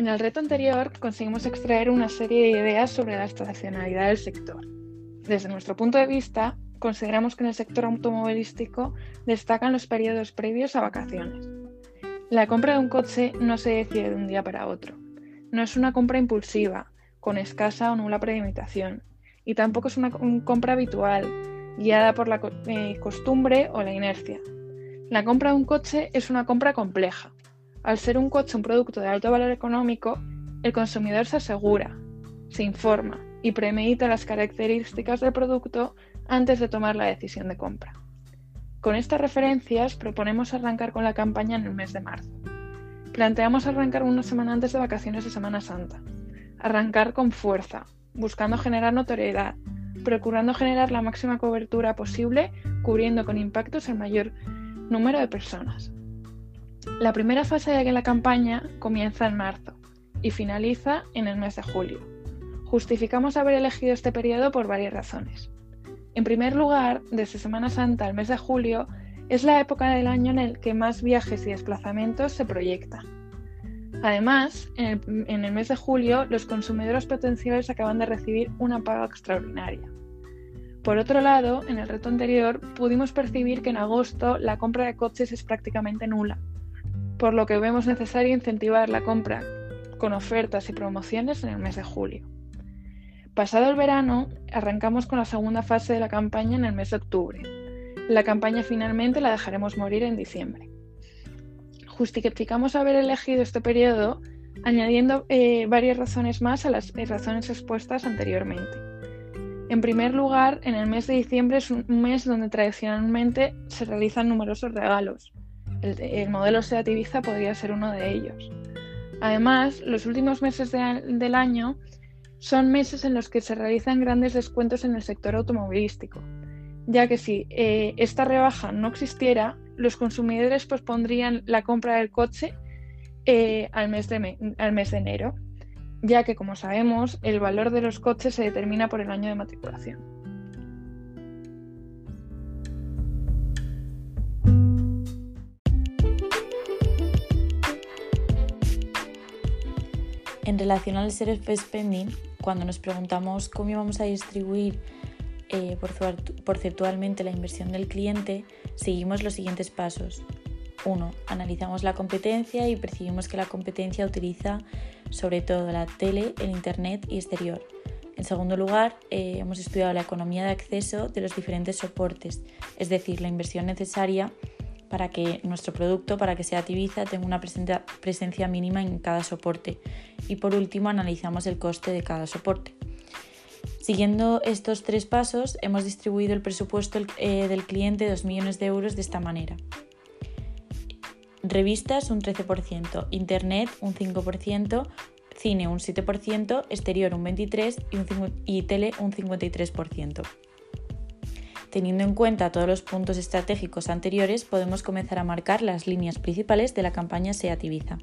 En el reto anterior conseguimos extraer una serie de ideas sobre la estacionalidad del sector. Desde nuestro punto de vista, consideramos que en el sector automovilístico destacan los periodos previos a vacaciones. La compra de un coche no se decide de un día para otro. No es una compra impulsiva, con escasa o nula premeditación, y tampoco es una compra habitual, guiada por la eh, costumbre o la inercia. La compra de un coche es una compra compleja, al ser un coche un producto de alto valor económico, el consumidor se asegura, se informa y premedita las características del producto antes de tomar la decisión de compra. Con estas referencias proponemos arrancar con la campaña en el mes de marzo. Planteamos arrancar una semana antes de vacaciones de Semana Santa. Arrancar con fuerza, buscando generar notoriedad, procurando generar la máxima cobertura posible, cubriendo con impactos el mayor número de personas. La primera fase de la campaña comienza en marzo y finaliza en el mes de julio. Justificamos haber elegido este periodo por varias razones. En primer lugar, desde Semana Santa al mes de julio es la época del año en el que más viajes y desplazamientos se proyectan. Además, en el, en el, mes de julio, los consumidores potenciales acaban de recibir una paga extraordinaria. Por otro lado, en el reto anterior pudimos percibir que en agosto la compra de coches es prácticamente nula, por lo que vemos necesario incentivar la compra con ofertas y promociones en el mes de julio. Pasado el verano, arrancamos con la segunda fase de la campaña en el mes de octubre. La campaña finalmente la dejaremos morir en diciembre. Justificamos haber elegido este periodo añadiendo eh, varias razones más a las razones expuestas anteriormente. En primer lugar, en el mes de diciembre es un mes donde tradicionalmente se realizan numerosos regalos, el, modelo SEAT Ibiza podría ser uno de ellos. Además, los últimos meses del año son meses en los que se realizan grandes descuentos en el sector automovilístico, ya que si eh, esta rebaja no existiera, los consumidores pospondrían la compra del coche eh, al, mes de al mes de enero, ya que, como sabemos, el valor de los coches se determina por el año de matriculación. En relación al self-spending, cuando nos preguntamos cómo íbamos a distribuir eh, porcentualmente la inversión del cliente, seguimos los siguientes pasos. 1. Analizamos la competencia y percibimos que la competencia utiliza sobre todo la tele, el Internet y exterior. En segundo lugar, eh, hemos estudiado la economía de acceso de los diferentes soportes, es decir, la inversión necesaria para que nuestro producto, para que sea Tibiza, tenga una presencia mínima en cada soporte. Y por último, analizamos el coste de cada soporte. Siguiendo estos tres pasos, hemos distribuido el presupuesto eh, del cliente de 2 millones de euros de esta manera. Revistas un 13%, Internet un 5%, cine un 7%, exterior un 23% y, y tele un 53%. Teniendo en cuenta todos los puntos estratégicos anteriores, podemos comenzar a marcar las líneas principales de la campaña SEAT Ibiza.